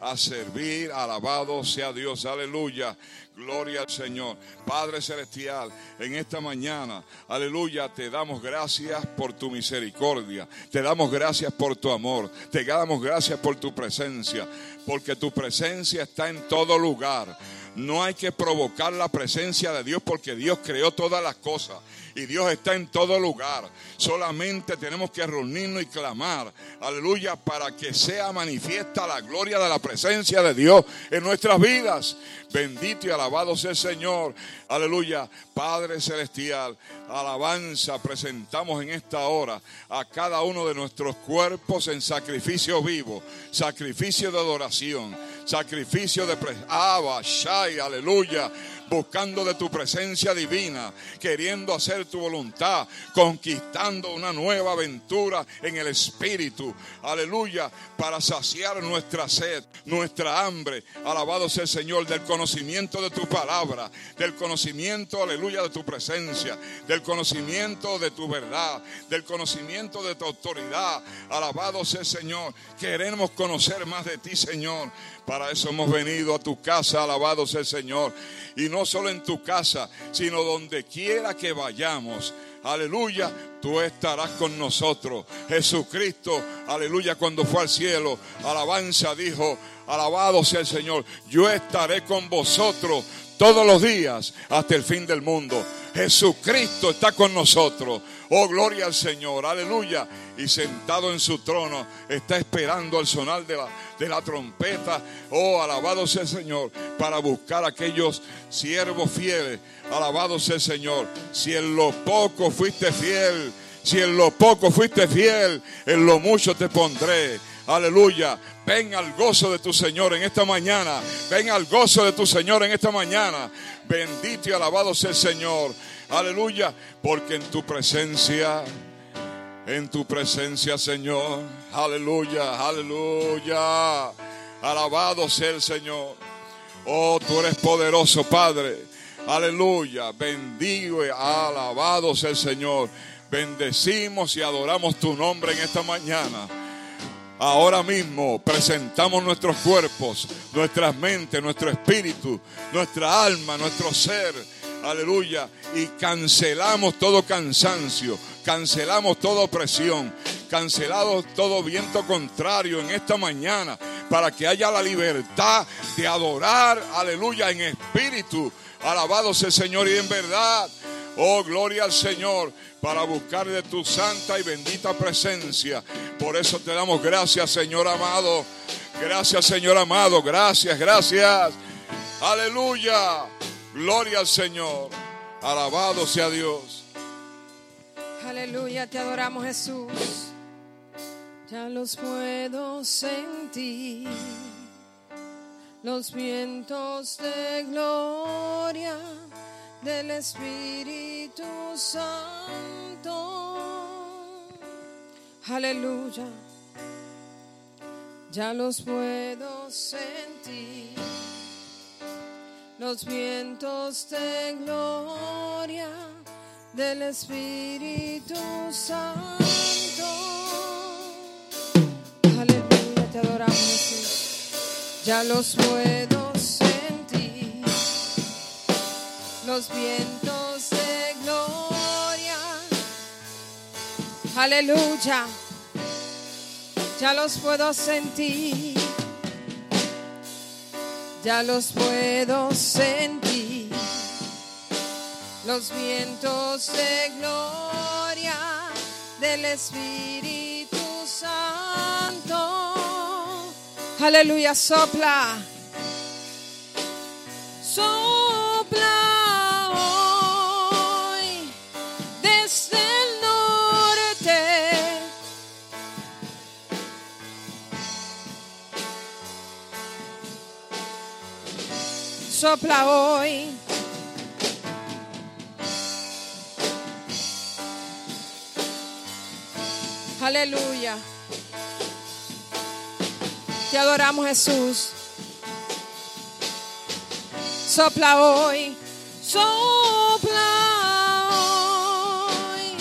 a servir. Alabado sea Dios, aleluya. Gloria al Señor. Padre Celestial, en esta mañana, aleluya, te damos gracias por tu misericordia. Te damos gracias por tu amor. Te damos gracias por tu presencia. Porque tu presencia está en todo lugar. No hay que provocar la presencia de Dios porque Dios creó todas las cosas y Dios está en todo lugar. Solamente tenemos que reunirnos y clamar, aleluya, para que sea manifiesta la gloria de la presencia de Dios en nuestras vidas. Bendito y alabado sea el Señor. Aleluya, Padre Celestial, alabanza presentamos en esta hora a cada uno de nuestros cuerpos en sacrificio vivo, sacrificio de adoración, sacrificio de... Pre Shai, aleluya buscando de tu presencia divina, queriendo hacer tu voluntad, conquistando una nueva aventura en el Espíritu. Aleluya, para saciar nuestra sed, nuestra hambre. Alabado sea el Señor del conocimiento de tu palabra, del conocimiento, aleluya, de tu presencia, del conocimiento de tu verdad, del conocimiento de tu autoridad. Alabado sea el Señor. Queremos conocer más de ti, Señor. Para eso hemos venido a tu casa, alabado sea el Señor. Y no solo en tu casa, sino donde quiera que vayamos. Aleluya, tú estarás con nosotros. Jesucristo, aleluya, cuando fue al cielo, alabanza dijo, alabado sea el Señor, yo estaré con vosotros todos los días hasta el fin del mundo. Jesucristo está con nosotros. Oh, gloria al Señor, aleluya. Y sentado en su trono está esperando al sonar de la, de la trompeta. Oh, alabado sea el Señor, para buscar a aquellos siervos fieles. Alabado sea el Señor. Si en lo poco fuiste fiel, si en lo poco fuiste fiel, en lo mucho te pondré. Aleluya. Ven al gozo de tu Señor en esta mañana. Ven al gozo de tu Señor en esta mañana. Bendito y alabado sea el Señor. Aleluya. Porque en tu presencia, en tu presencia, Señor. Aleluya, aleluya. Alabado sea el Señor. Oh, tú eres poderoso, Padre. Aleluya. Bendigo y alabado sea el Señor. Bendecimos y adoramos tu nombre en esta mañana. Ahora mismo presentamos nuestros cuerpos, nuestras mentes, nuestro espíritu, nuestra alma, nuestro ser. Aleluya. Y cancelamos todo cansancio, cancelamos toda opresión, cancelamos todo viento contrario en esta mañana para que haya la libertad de adorar, aleluya, en espíritu. Alabado sea el Señor y en verdad. Oh, gloria al Señor para buscar de tu santa y bendita presencia. Por eso te damos gracias, Señor amado. Gracias, Señor amado. Gracias, gracias. Aleluya. Gloria al Señor. Alabado sea Dios. Aleluya, te adoramos Jesús. Ya los puedo sentir. Los vientos de gloria del Espíritu Santo. Aleluya. Ya los puedo sentir. Los vientos de gloria del Espíritu Santo. Aleluya, te adoramos Ya los puedo los vientos de gloria. Aleluya. Ya los puedo sentir. Ya los puedo sentir. Los vientos de gloria del Espíritu Santo. Aleluya, sopla. sopla hoy. Aleluya. Te adoramos Jesús. Sopla hoy. Sopla hoy.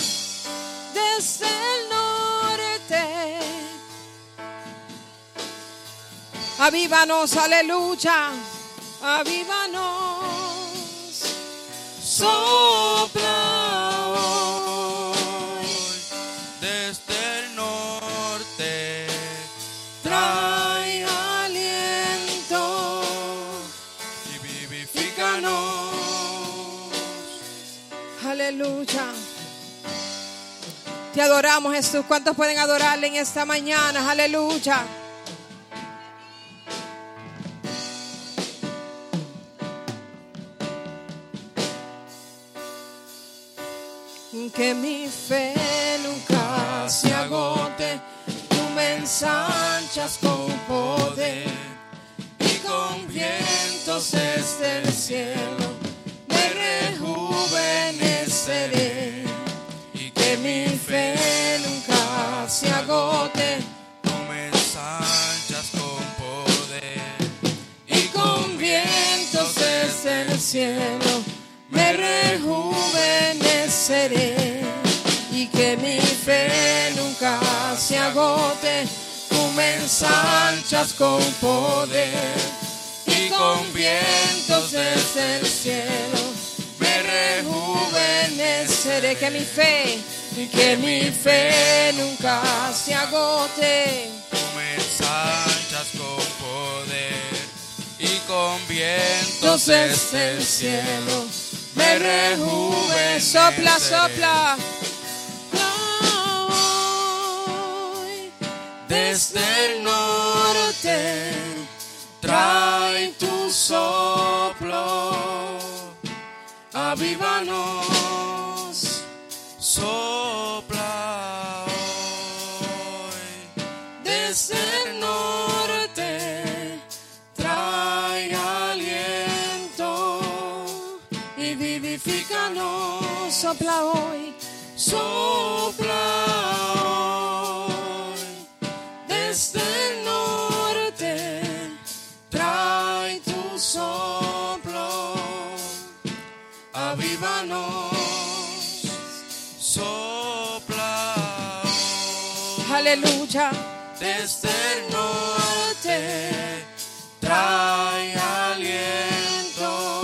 Desde el norte. Avívanos, aleluya. Avívanos. Sopla hoy desde el norte. Trae aliento. y vivifícanos. Aleluya. Te adoramos, Jesús. ¿Cuántos pueden adorarle en esta mañana? Aleluya. Que mi fe nunca se agote. Tú me ensanchas con poder y con vientos desde el cielo me rejuveneceré Y que mi fe nunca se agote tú me ensanchas con poder. y con vientos desde el cielo me rejuveneceré que mi fe nunca se agote. Tú me ensanchas con poder y con vientos desde el cielo. Me rejuveneceré. Que mi fe y que mi fe nunca se agote. Tú me ensanchas con poder y con vientos desde el cielo. Me rejuve sopla sopla desde el norte trae tu soplo. Avívanos Sopla hoy. Desde el norte trae aliento y vivifícanos. Sopla hoy. Sopla aleluya desde el norte trae aliento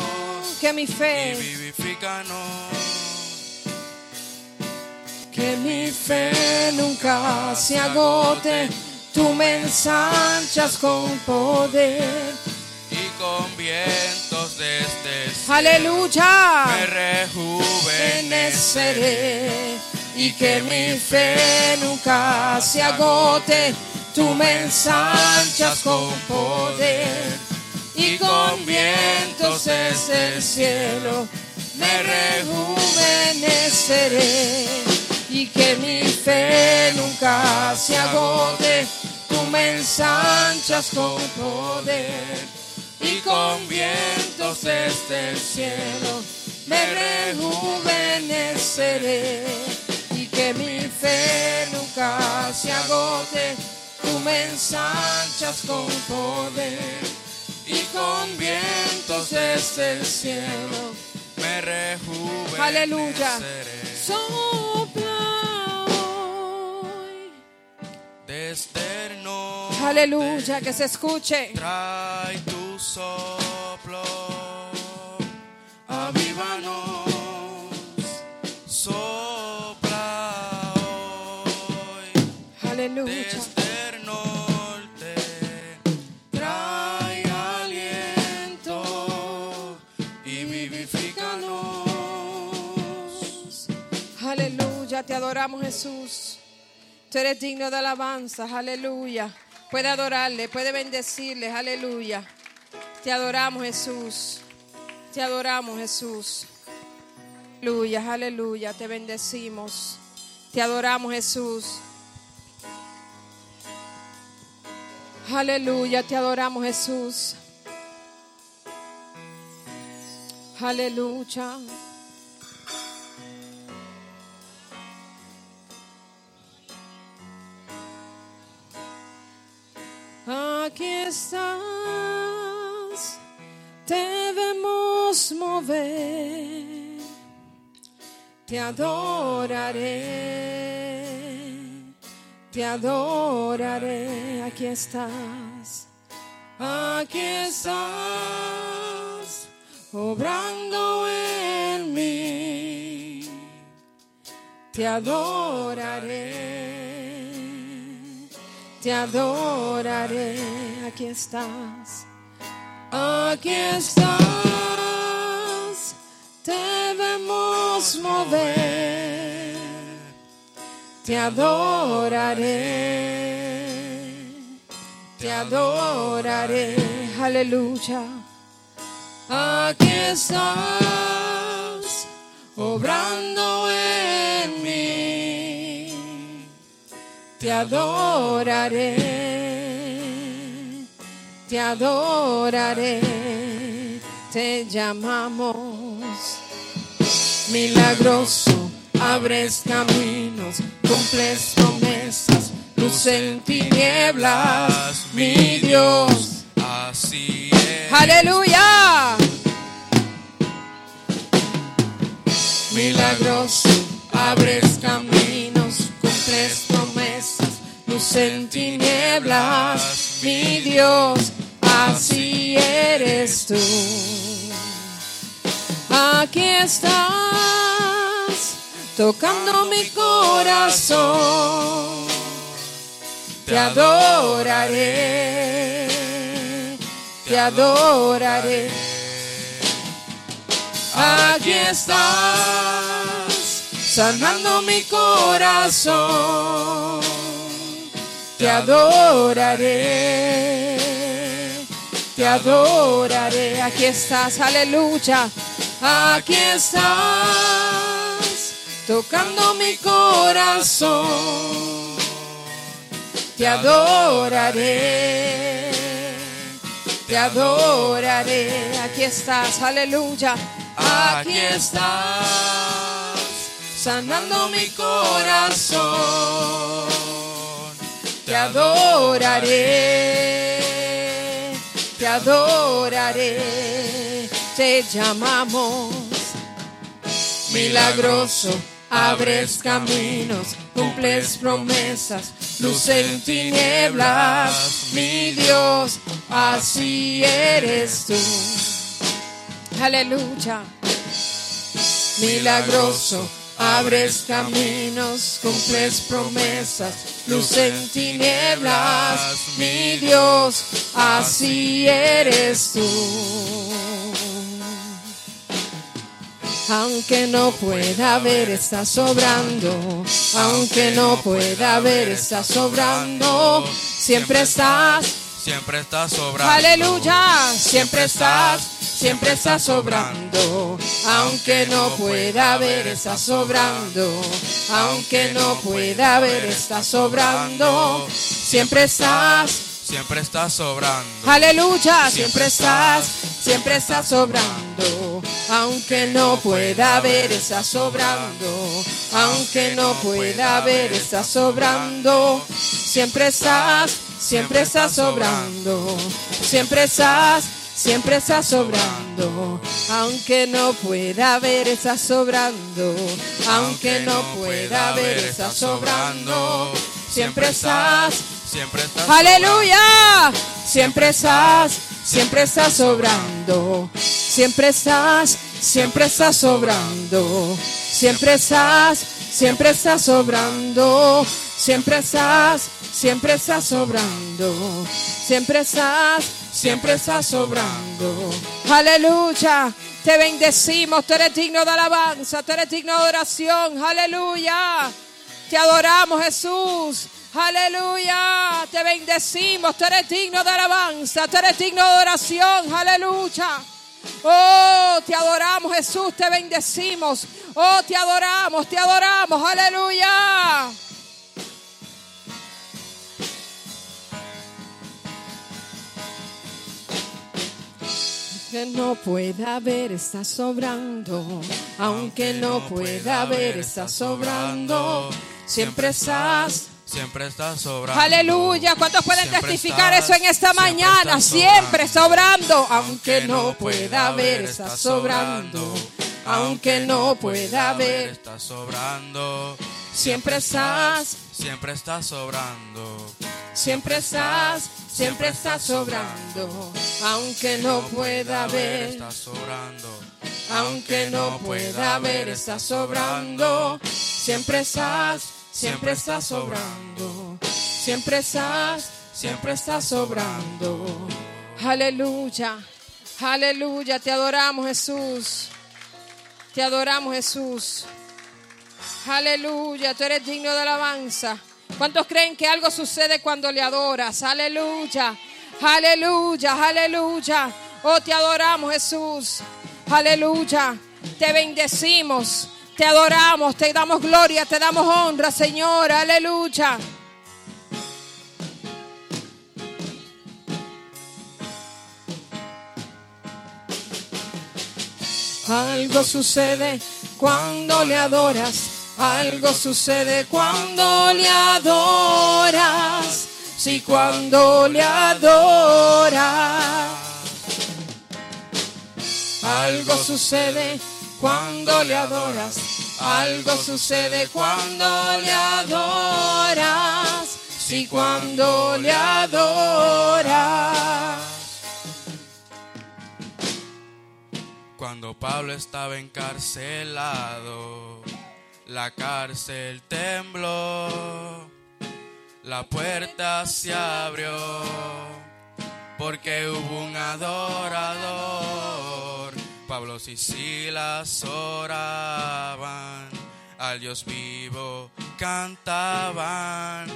que mi y fe vivifícanos Que mi fe nunca se agote, tú me ensanchas con poder. y con vientos desde cielo Aleluya. me Rejuveneceré y que mi fe nunca se agote, tú me ensanchas con poder. Y con vientos desde el cielo me rejuveneceré. Y que mi fe nunca se agote, tú me ensanchas con poder y con vientos desde el cielo me rejuveneceré que mi fe nunca se agote, tú me ensanchas con poder y con vientos desde el cielo me rejuveneceré Aleluya. sopla hoy. desde el norte Aleluya, que se escuche. trae tu soplo adoramos Jesús. Tú eres digno de alabanza, aleluya. Puede adorarle, puede bendecirle, aleluya. Te adoramos Jesús. Te adoramos Jesús. Aleluya, aleluya, te bendecimos. Te adoramos Jesús. Aleluya, te adoramos Jesús. Aleluya. Aquí estás, te vemos mover, te adoraré, te adoraré, aquí estás, Aquí estás, obrando en mí. Te adoraré, te adoraré. Aquí estás, aquí estás. Debemos mover, te adoraré, te adoraré. Aleluya. Aquí estás, obrando en mí. Te adoraré, te adoraré, te llamamos milagroso, abres caminos, cumples promesas, luz en tinieblas, mi Dios. Así es. Aleluya. Milagroso, abres caminos, cumples promesas, luz en tinieblas, mi Dios, así eres tú. Aquí estás, tocando mi corazón, te adoraré, te adoraré. Aquí estás, sanando mi corazón. Te adoraré, te adoraré. Aquí estás, aleluya. Aquí estás, tocando mi corazón. Te adoraré, te adoraré. Aquí estás, aleluya. Aquí estás, sanando mi corazón. Te adoraré, te adoraré. Te llamamos milagroso. Abres caminos, cumples promesas, luz en tinieblas, mi Dios, así eres tú. Aleluya. Milagroso, abres caminos, cumples promesas, luz en tinieblas, mi Dios, así eres tú. Aunque no pueda ver, está sobrando. Aunque no pueda ver, está sobrando. Siempre estás, Siempre estás sobrando. aleluya. Siempre estás, siempre estás sobrando. Aunque no pueda ver, está sobrando. Aunque no pueda ver, está sobrando. Siempre estás, Siempre estás sobrando. Aleluya, siempre estás, siempre estás sobrando. Aunque no pueda ver, estás sobrando. Aunque no pueda ver, estás sobrando. Siempre estás, siempre estás sobrando. Siempre estás, siempre estás sobrando. Aunque no pueda ver, estás sobrando. Aunque no pueda ver, estás sobrando. Siempre estás, Siempre estás Aleluya. Siempre estás, siempre estás sobrando. Siempre estás, siempre estás sobrando. Siempre estás, siempre estás sobrando. Siempre estás, siempre estás sobrando. Siempre estás, siempre estás sobrando. Aleluya. Te bendecimos, tú eres digno de alabanza, tú eres digno de oración. Aleluya. Te adoramos, Jesús. Aleluya. Te bendecimos. Tú eres digno de alabanza. Tú eres digno de oración. Aleluya. Oh, te adoramos, Jesús. Te bendecimos. Oh, te adoramos. Te adoramos. Aleluya. Que no pueda ver, está sobrando. Aunque no pueda ver, está sobrando. Siempre estás. Siempre estás sobrando. Aleluya. ¿Cuántos pueden Siempre testificar estás, eso en esta siempre mañana? estás Siempre sobrando. Aunque no pueda ver, está sobrando. Aunque no pueda ver, Estás sobrando. siempre estás. siempre estás sobrando. Siempre estás, siempre estás sobrando, aunque no pueda ver, estás sobrando. aunque no pueda ver, estás sobrando. Siempre estás, siempre estás sobrando, siempre estás, siempre estás sobrando. Aleluya, aleluya, te adoramos Jesús, te adoramos Jesús. Aleluya, tú eres digno de alabanza. ¿Cuántos creen que algo sucede cuando le adoras? Aleluya, aleluya, aleluya. Oh, te adoramos Jesús. Aleluya. Te bendecimos, te adoramos, te damos gloria, te damos honra, Señor. Aleluya. Algo sucede cuando le adoras. Algo sucede cuando le adoras. Sí, cuando le adoras. Algo sucede cuando le adoras. Algo sucede cuando le adoras. Sí, cuando le adoras. Cuando Pablo estaba encarcelado, la cárcel tembló, la puerta se abrió, porque hubo un adorador. Pablo y Silas oraban, al Dios vivo cantaban.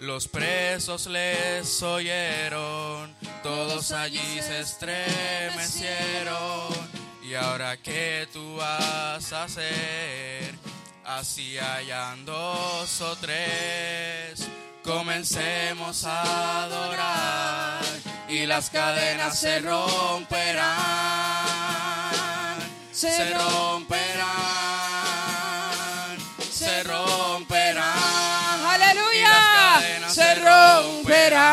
Los presos les oyeron, todos allí se estremecieron. ¿Y ahora qué tú vas a hacer? Así hayan dos o tres, comencemos a adorar y las cadenas se romperán, se romperán, se romperán. Aleluya. Se romperán.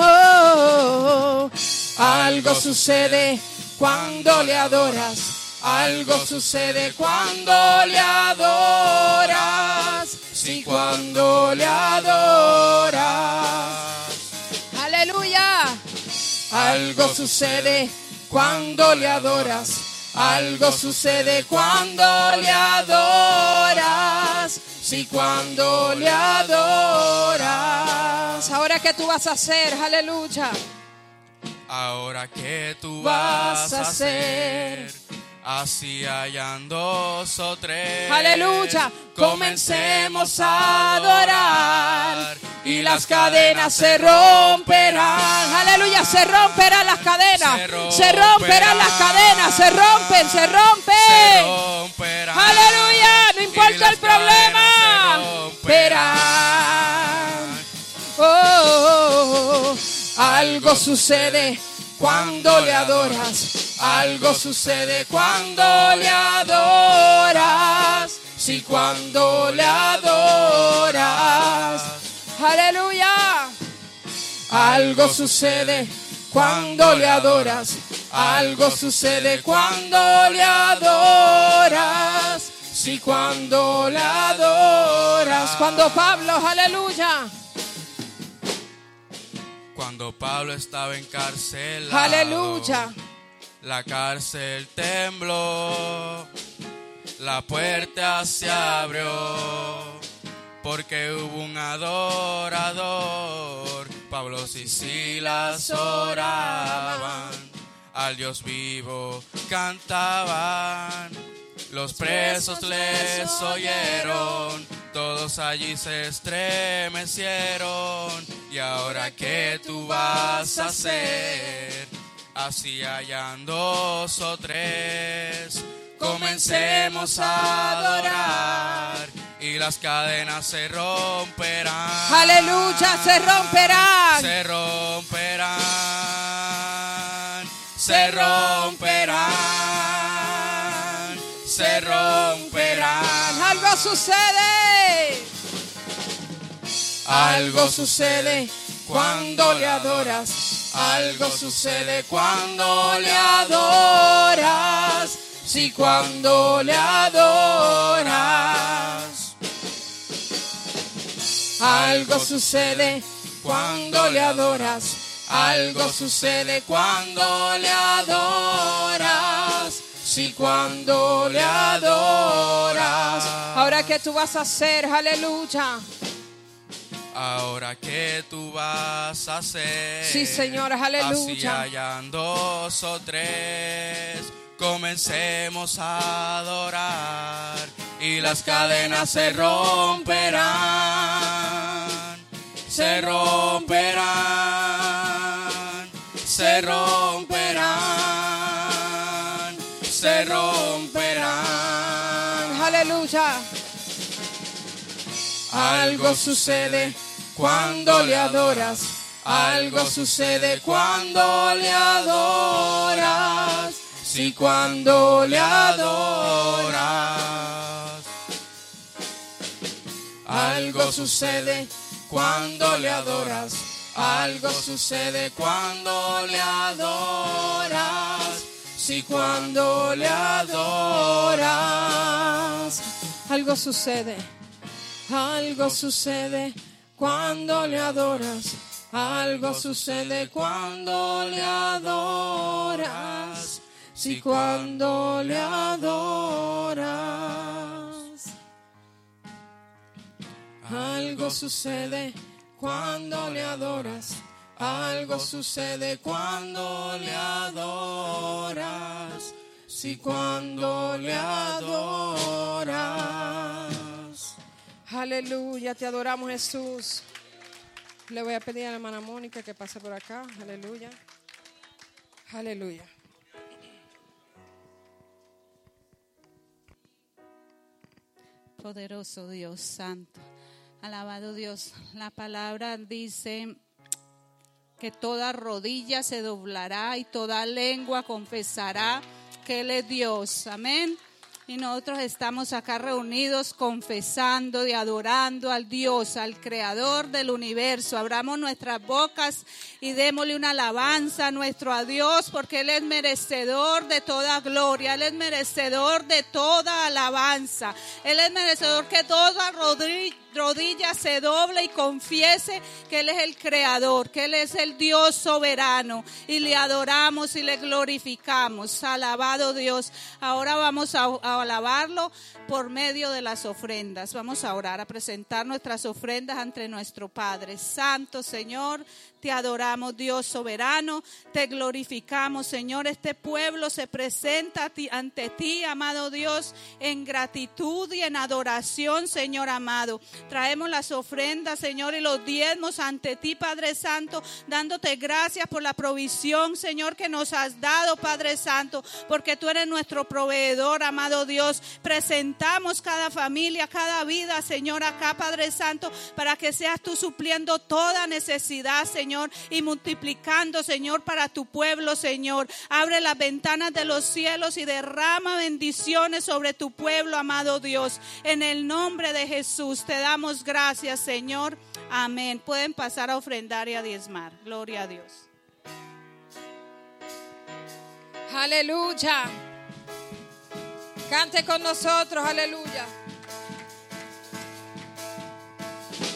Oh, algo sucede cuando le adoras. Algo sucede cuando le adoras. Sí, cuando le adoras. Aleluya. Algo sucede cuando le adoras. Algo sucede cuando le adoras. Sí, cuando le adoras. Ahora, ¿qué tú vas a hacer? Aleluya. Ahora que tú Vas a hacer. Así hayan dos o tres. Aleluya. Comencemos a adorar y las cadenas se romperán. Aleluya. Se romperán las cadenas. Se romperán las cadenas. Se rompen, se rompen. Aleluya. No importa el problema. romperán. Oh. Algo sucede cuando le adoras. Algo sucede cuando le adoras. Sí, cuando le adoras. Aleluya. Algo sucede cuando le adoras. Algo sucede cuando le adoras. Sí, cuando le adoras. Cuando Pablo, aleluya. Cuando Pablo estaba encarcelado, Aleluya. La cárcel tembló, la puerta se abrió, porque hubo un adorador. Pablo y Silas oraban, al Dios vivo cantaban. Los presos les oyeron, todos allí se estremecieron. Y ahora que tú vas a hacer, así hayan dos o tres, comencemos a adorar y las cadenas se romperán. Aleluya, se romperán. Se romperán. Se romperán. Se romperán. Algo sucede. Algo sucede cuando le adoras. Algo sucede cuando le adoras. Sí, cuando le adoras. Algo sucede cuando le adoras. Algo sucede cuando le adoras. Sí, cuando le adoras. Ahora, ¿qué tú vas a hacer? Aleluya. Ahora que tú vas a hacer. Sí, Señor, Así aleluya. hayan dos o tres. Comencemos a adorar y las cadenas se romperán, se romperán, se romperán, se romperán. Aleluya. Algo sucede cuando le adoras. Algo sucede cuando le adoras. Sí, cuando le adoras. Algo sucede cuando le adoras. Algo sucede cuando le adoras. Sí, cuando le adoras. Algo sucede. Algo sucede cuando le adoras. Algo sucede cuando le adoras. Sí, cuando le adoras. Algo sucede cuando le adoras. Algo sucede cuando le adoras. Sí, cuando le adoras. Aleluya, te adoramos Jesús. Le voy a pedir a la hermana Mónica que pase por acá. Aleluya. Aleluya. Poderoso Dios Santo. Alabado Dios. La palabra dice que toda rodilla se doblará y toda lengua confesará que Él es Dios. Amén. Y nosotros estamos acá reunidos confesando y adorando al Dios, al Creador del universo. Abramos nuestras bocas y démosle una alabanza a nuestro a Dios porque Él es merecedor de toda gloria, Él es merecedor de toda alabanza. Él es merecedor que toda rodilla rodilla se doble y confiese que Él es el creador, que Él es el Dios soberano y le adoramos y le glorificamos. Alabado Dios. Ahora vamos a, a alabarlo por medio de las ofrendas. Vamos a orar, a presentar nuestras ofrendas ante nuestro Padre. Santo Señor, te adoramos Dios soberano, te glorificamos Señor. Este pueblo se presenta ante ti, amado Dios, en gratitud y en adoración, Señor amado. Traemos las ofrendas, Señor, y los diezmos ante ti, Padre Santo, dándote gracias por la provisión, Señor, que nos has dado, Padre Santo, porque tú eres nuestro proveedor, amado Dios. Presentamos cada familia, cada vida, Señor, acá, Padre Santo, para que seas tú supliendo toda necesidad, Señor, y multiplicando, Señor, para tu pueblo, Señor. Abre las ventanas de los cielos y derrama bendiciones sobre tu pueblo, amado Dios. En el nombre de Jesús te damos gracias, Señor. Amén. Pueden pasar a ofrendar y a diezmar. Gloria a Dios. Aleluya. Cante con nosotros, aleluya.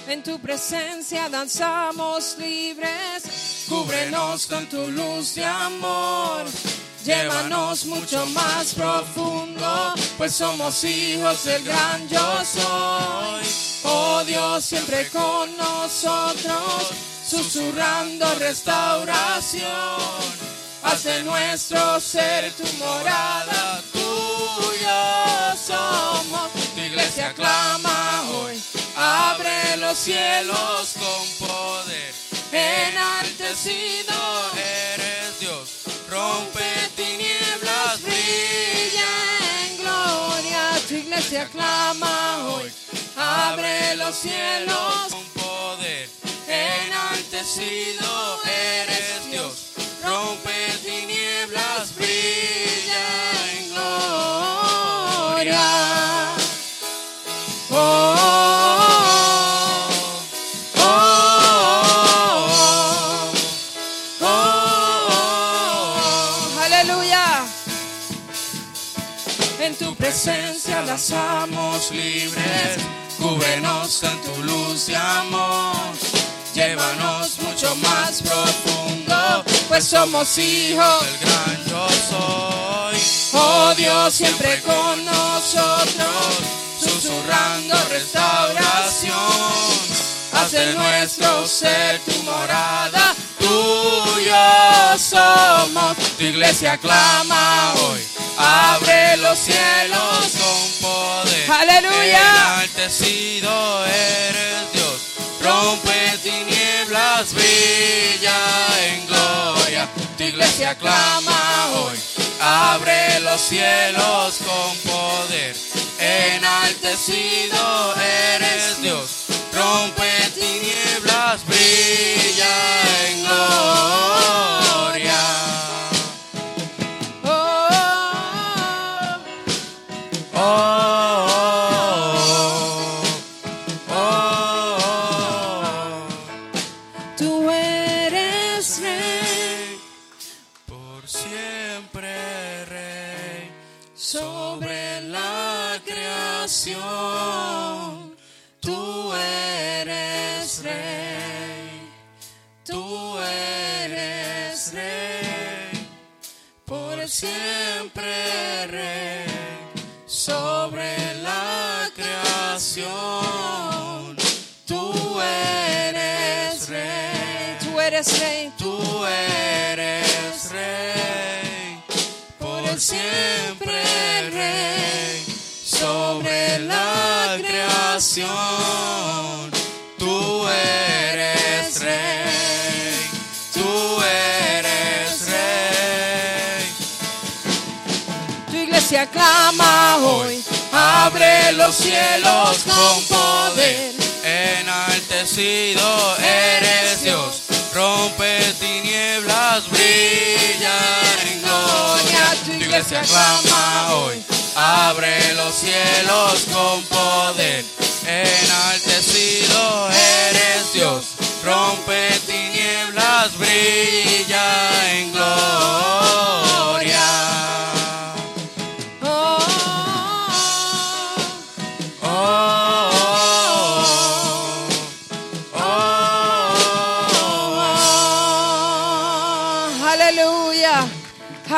En tu presencia danzamos libres, cúbrenos con tu luz de amor. Llévanos mucho más profundo, pues somos hijos del gran yo soy. Oh Dios, siempre con nosotros, susurrando restauración. Haz de nuestro ser tu morada, tuyo somos. Tu iglesia clama los cielos con poder. enaltecido. Eres Dios, rompe tinieblas, brilla en gloria. Tu iglesia clama hoy, abre los cielos. con poder. Enaltecido eres Dios, rompe tinieblas, brilla presencia lanzamos libres, Cúbrenos con tu luz y amor. Llévanos mucho más profundo, pues somos hijos. del gran yo soy. Oh Dios, siempre con nosotros, susurrando restauración. Haz de nuestro ser tu morada, tuyo somos. Tu iglesia clama hoy, abre los cielos con poder. Aleluya. Enaltecido eres Dios, rompe tinieblas, brilla en gloria. Tu iglesia clama hoy, abre los cielos con poder. Enaltecido eres Dios, rompe tinieblas, brilla en gloria. Oh, eres rey Tú eres rey, por siempre rey, sobre la creación. Tú eres rey, tú eres rey. tu iglesia clama hoy Abre los cielos con poder, enaltecido eres Dios. Rompe tinieblas, brilla en gloria. Tu iglesia clama hoy, abre los cielos con poder, enaltecido eres Dios. Rompe tinieblas, brilla en gloria.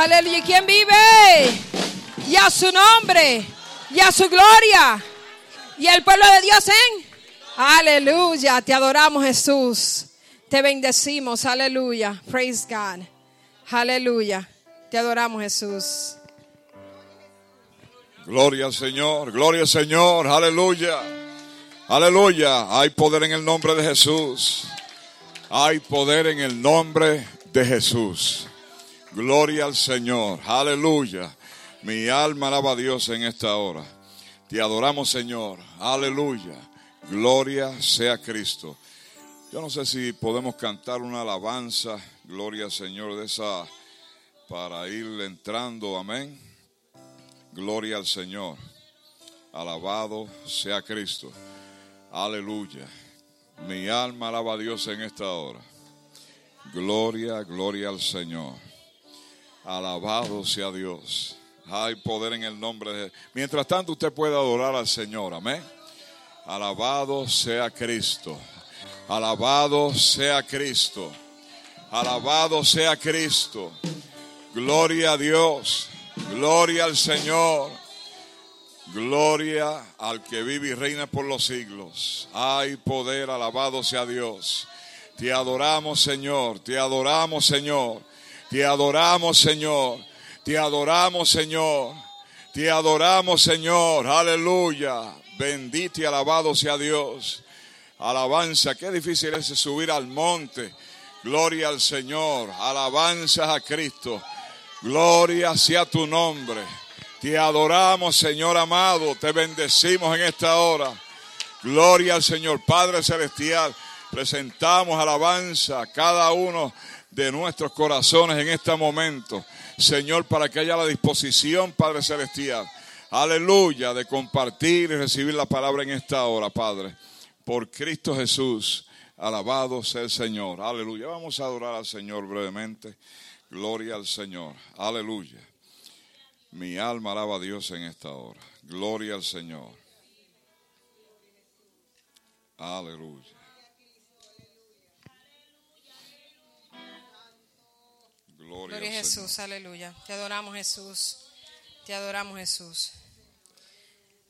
Aleluya. ¿Y quién vive y a su nombre y a su gloria. Y el pueblo de Dios en aleluya. Te adoramos Jesús. Te bendecimos. Aleluya. Praise God. Aleluya. Te adoramos Jesús. Gloria al Señor, gloria al Señor, aleluya. Aleluya, hay poder en el nombre de Jesús. Hay poder en el nombre de Jesús. Gloria al Señor, aleluya. Mi alma alaba a Dios en esta hora. Te adoramos, Señor, aleluya. Gloria sea Cristo. Yo no sé si podemos cantar una alabanza, gloria al Señor, de esa para ir entrando, amén. Gloria al Señor. Alabado sea Cristo. Aleluya. Mi alma alaba a Dios en esta hora. Gloria, gloria al Señor. Alabado sea Dios. Hay poder en el nombre de Mientras tanto usted puede adorar al Señor. Amén. Alabado sea Cristo. Alabado sea Cristo. Alabado sea Cristo. Gloria a Dios. Gloria al Señor. Gloria al que vive y reina por los siglos. Hay poder, alabado sea Dios. Te adoramos, Señor. Te adoramos, Señor. Te adoramos, Señor. Te adoramos, Señor. Te adoramos, Señor. Aleluya. Bendito y alabado sea Dios. Alabanza. Qué difícil es subir al monte. Gloria al Señor. Alabanza a Cristo. Gloria sea tu nombre. Te adoramos, Señor amado. Te bendecimos en esta hora. Gloria al Señor Padre Celestial. Presentamos alabanza a cada uno de nuestros corazones en este momento. Señor, para que haya la disposición, Padre Celestial. Aleluya, de compartir y recibir la palabra en esta hora, Padre. Por Cristo Jesús. Alabado sea el Señor. Aleluya. Vamos a adorar al Señor brevemente. Gloria al Señor. Aleluya. Mi alma alaba a Dios en esta hora. Gloria al Señor. Aleluya. Gloria, Gloria a Señor. Jesús, aleluya. Te adoramos Jesús. Te adoramos Jesús.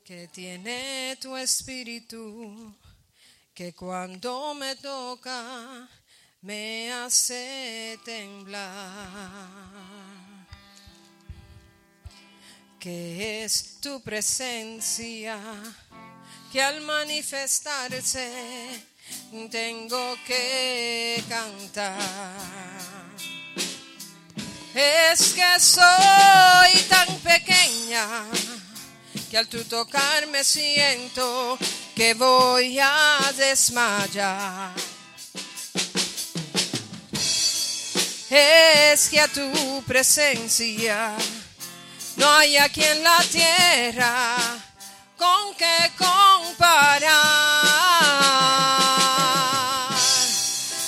Que tiene tu espíritu, que cuando me toca me hace temblar. Que es tu presencia, que al manifestarse tengo que cantar. Es que soy tan pequeña que al tu tocarme siento que voy a desmayar. Es que a tu presencia no hay aquí en la tierra con qué comparar.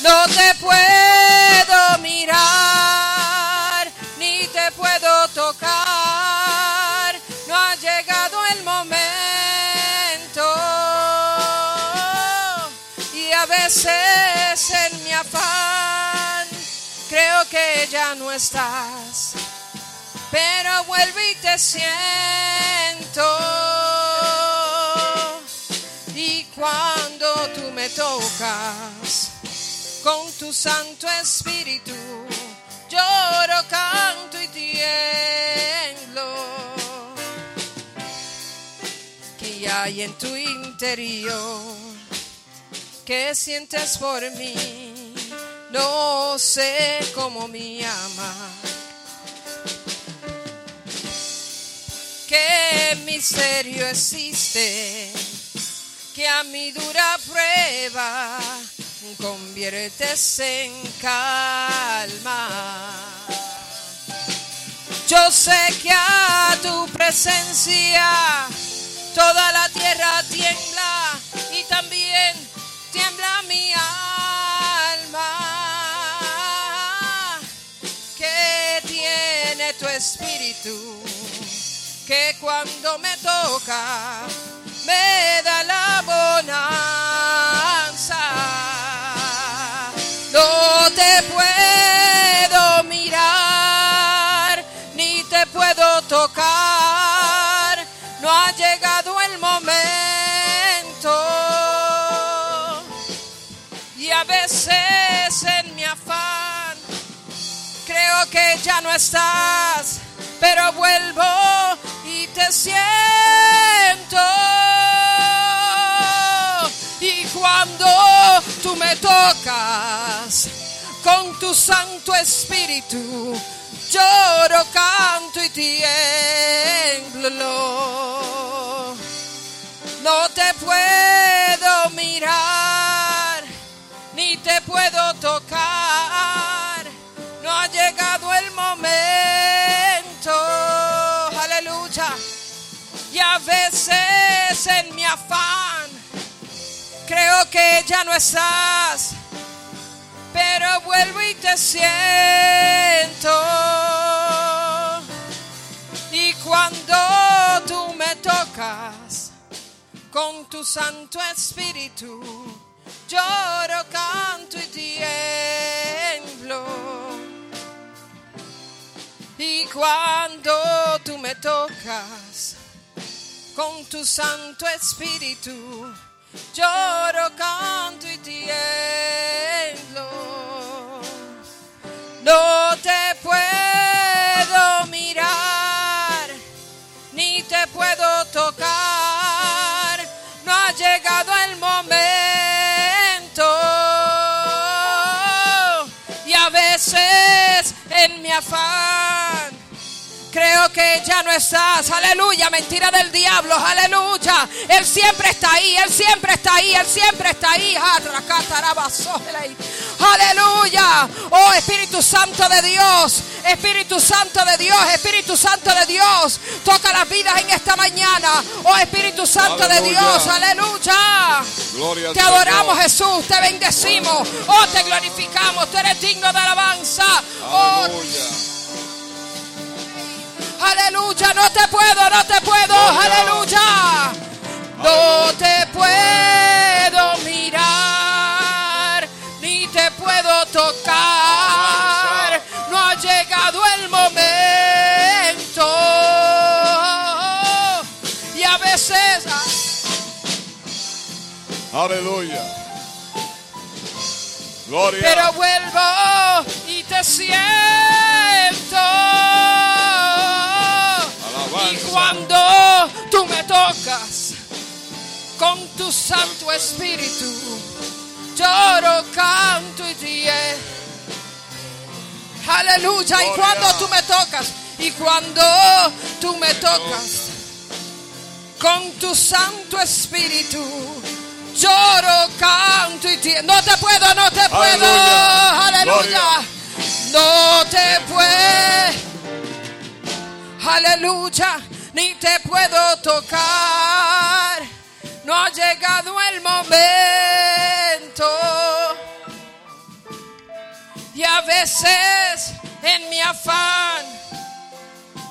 No te puedo mirar, que ya no estás. Pero vuelvo y te siento. Y cuando tú me tocas con tu Santo Espíritu, lloro, canto y tiemblo. Que hay en tu interior, que sientes por mí, no sé cómo me amas. qué misterio existe que a mi dura prueba conviertes en calma. Yo sé que a tu presencia toda la tierra tiembla espíritu que cuando me toca me da la bonanza. No te puedo mirar, ni te puedo tocar, no ha llegado el momento. Y a veces en mi afán creo que ya no estás, pero vuelvo y te siento. Y cuando tú me tocas con tu Santo Espíritu, lloro, canto y tiemblo. No te puedo mirar, ni te puedo tocar. A veces en mi afán creo que ya no estás. Pero vuelvo y te siento. Y cuando tú me tocas con tu Santo Espíritu, lloro, canto y tiemblo. Y cuando tú me tocas con tu Santo Espíritu, lloro, canto y tiemblo. No te puedo mirar, ni te puedo tocar, no ha llegado el momento. Y a veces en mi afán que ya no estás. Aleluya, mentira del diablo. Aleluya. Él siempre está ahí, Él siempre está ahí, Él siempre está ahí. Aleluya. Oh Espíritu Santo de Dios. Espíritu Santo de Dios, Espíritu Santo de Dios. Toca las vidas en esta mañana. Oh Espíritu Santo de Aleluya. Dios. Aleluya. Gloria Te adoramos. Jesús, te bendecimos. Oh, te glorificamos. Tú eres digno de alabanza. Oh, aleluya, no te puedo, no te puedo, aleluya. No te puedo mirar, ni te puedo tocar. No ha llegado el momento. Y a veces... Ah, aleluya. Gloria. Pero vuelvo y te siento. Cuando tú me tocas con tu Santo Espíritu, lloro, canto y ríe. Aleluya. Y cuando tú me tocas, y cuando tú me tocas con tu Santo Espíritu, lloro, canto y ríe. No te puedo, no te puedo. Aleluya. Aleluya. No te puedo. Aleluya, ni te puedo tocar. No ha llegado el momento. Y a veces en mi afán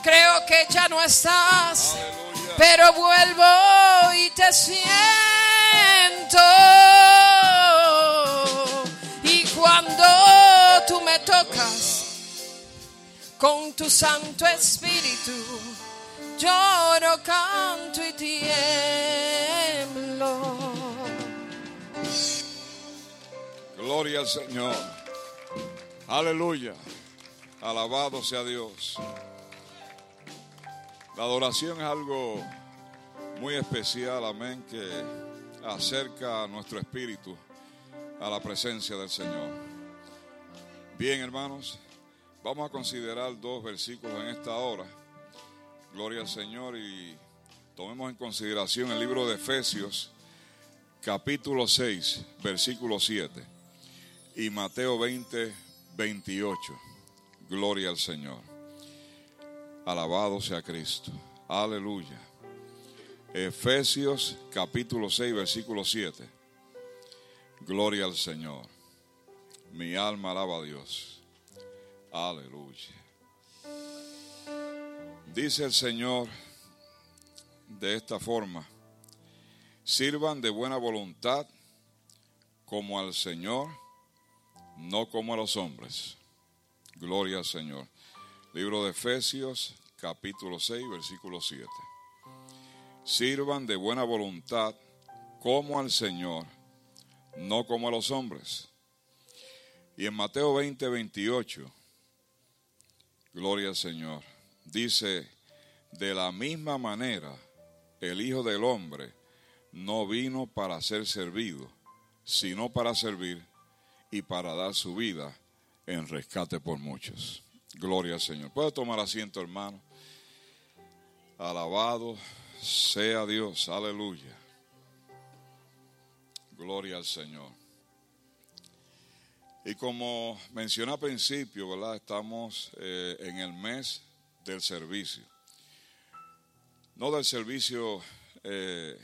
creo que ya no estás, Aleluya. pero vuelvo y te siento. Y cuando tú me tocas con tu Santo Espíritu, lloro, canto y tiemblo. Gloria al Señor. Aleluya. Alabado sea Dios. La adoración es algo muy especial, amén, que acerca a nuestro espíritu a la presencia del Señor. Bien, hermanos, vamos a considerar dos versículos en esta hora. Gloria al Señor y tomemos en consideración el libro de Efesios, capítulo 6, versículo 7 y Mateo 20, 28. Gloria al Señor. Alabado sea Cristo. Aleluya. Efesios capítulo 6, versículo 7. Gloria al Señor. Mi alma alaba a Dios. Aleluya. Dice el Señor de esta forma. Sirvan de buena voluntad como al Señor no como a los hombres. Gloria al Señor. Libro de Efesios, capítulo 6, versículo 7. Sirvan de buena voluntad como al Señor, no como a los hombres. Y en Mateo 20, 28, gloria al Señor, dice, de la misma manera, el Hijo del Hombre no vino para ser servido, sino para servir y para dar su vida en rescate por muchos. Gloria al Señor. Puede tomar asiento, hermano. Alabado sea Dios. Aleluya. Gloria al Señor. Y como mencioné al principio, ¿verdad? Estamos eh, en el mes del servicio. No del servicio eh,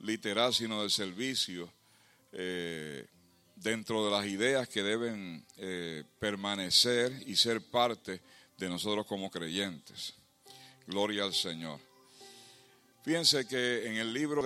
literal, sino del servicio eh, dentro de las ideas que deben eh, permanecer y ser parte de nosotros como creyentes. Gloria al Señor. Fíjense que en el libro